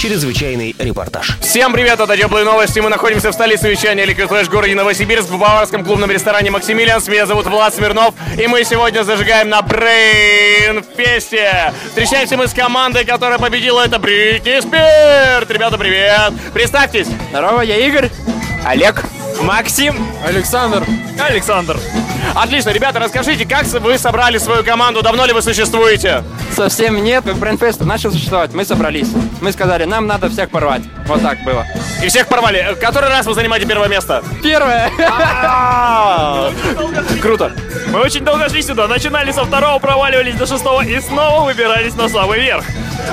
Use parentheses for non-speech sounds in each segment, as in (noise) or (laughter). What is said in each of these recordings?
Чрезвычайный репортаж. Всем привет, это Теплые Новости. Мы находимся в столице вещания Liquid Flash в городе Новосибирск в баварском клубном ресторане «Максимилианс». Меня зовут Влад Смирнов, и мы сегодня зажигаем на Брейн Фесте. Встречаемся мы с командой, которая победила. Это Бритни Спирт. Ребята, привет. Представьтесь. Здорово, я Игорь. Олег. Максим. Александр. Александр. Отлично, ребята, расскажите, как вы собрали свою команду? Давно ли вы существуете? Совсем нет, как Брендфест начал существовать, мы собрались. Мы сказали, нам надо всех порвать. Вот так было. И всех порвали. Который раз вы занимаете первое место? Первое. А, Круто. Мы очень долго шли сюда, начинали со второго, проваливались до шестого и снова выбирались на самый верх.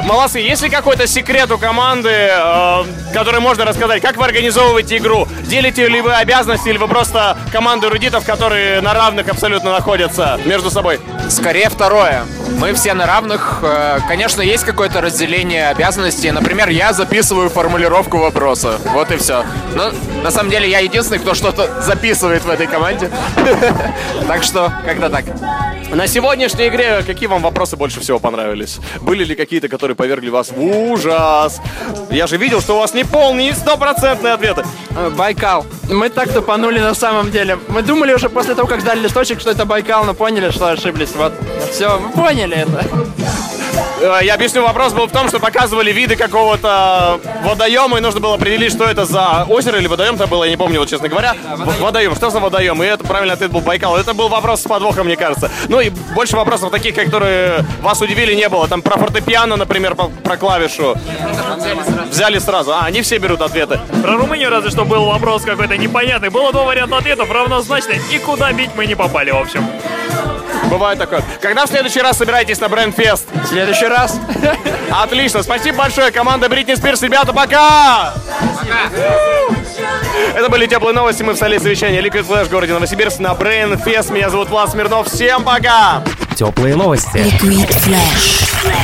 Молодцы. Есть ли какой-то секрет у команды, э, который можно рассказать? Как вы организовываете игру? Делите ли вы обязанности или вы просто команда эрудитов, которые на равных абсолютно находятся между собой? Скорее второе. Мы все на равных. Э, Конечно, есть какое-то разделение обязанностей. Например, я записываю формулировку вопроса. Вот и все. Но на самом деле я единственный, кто что-то записывает в этой команде. (laughs) Так что, как-то так. На сегодняшней игре какие вам вопросы больше всего понравились? Были ли какие-то, которые повергли вас в ужас? Я же видел, что у вас не полные, не стопроцентные ответы. Э, Байкал. Мы так тупанули на самом деле. Мы думали уже после того, как сдали листочек, что это Байкал, но поняли, что ошиблись. Вот. Все, мы поняли это. Э, Я объясню, вопрос был в том, что показывали виды какого-то водоема, и нужно было определить, что это за озеро или водоем это было, я не помню, вот честно говоря. водоем. Что за водоем? И это правильный ответ был Байкал. Это был вопрос с подвохом, мне кажется. Ну и больше вопросов таких, которые вас удивили, не было. Там про фортепиано, например, про клавишу. Взяли сразу. А, они все берут ответы. Про Румынию разве что был вопрос какой-то непонятный. Было два варианта ответов равнозначные, и куда бить мы не попали, в общем. Бывает такое. Когда в следующий раз собираетесь на Брендфест? В следующий раз. (laughs) Отлично, спасибо большое, команда Бритни Спирс. Ребята, пока! Это были теплые новости. Мы в столице вещания Liquid Flash в городе Новосибирск на Brain Fest. Меня зовут Влад Смирнов. Всем пока! Теплые новости. Liquid Flash.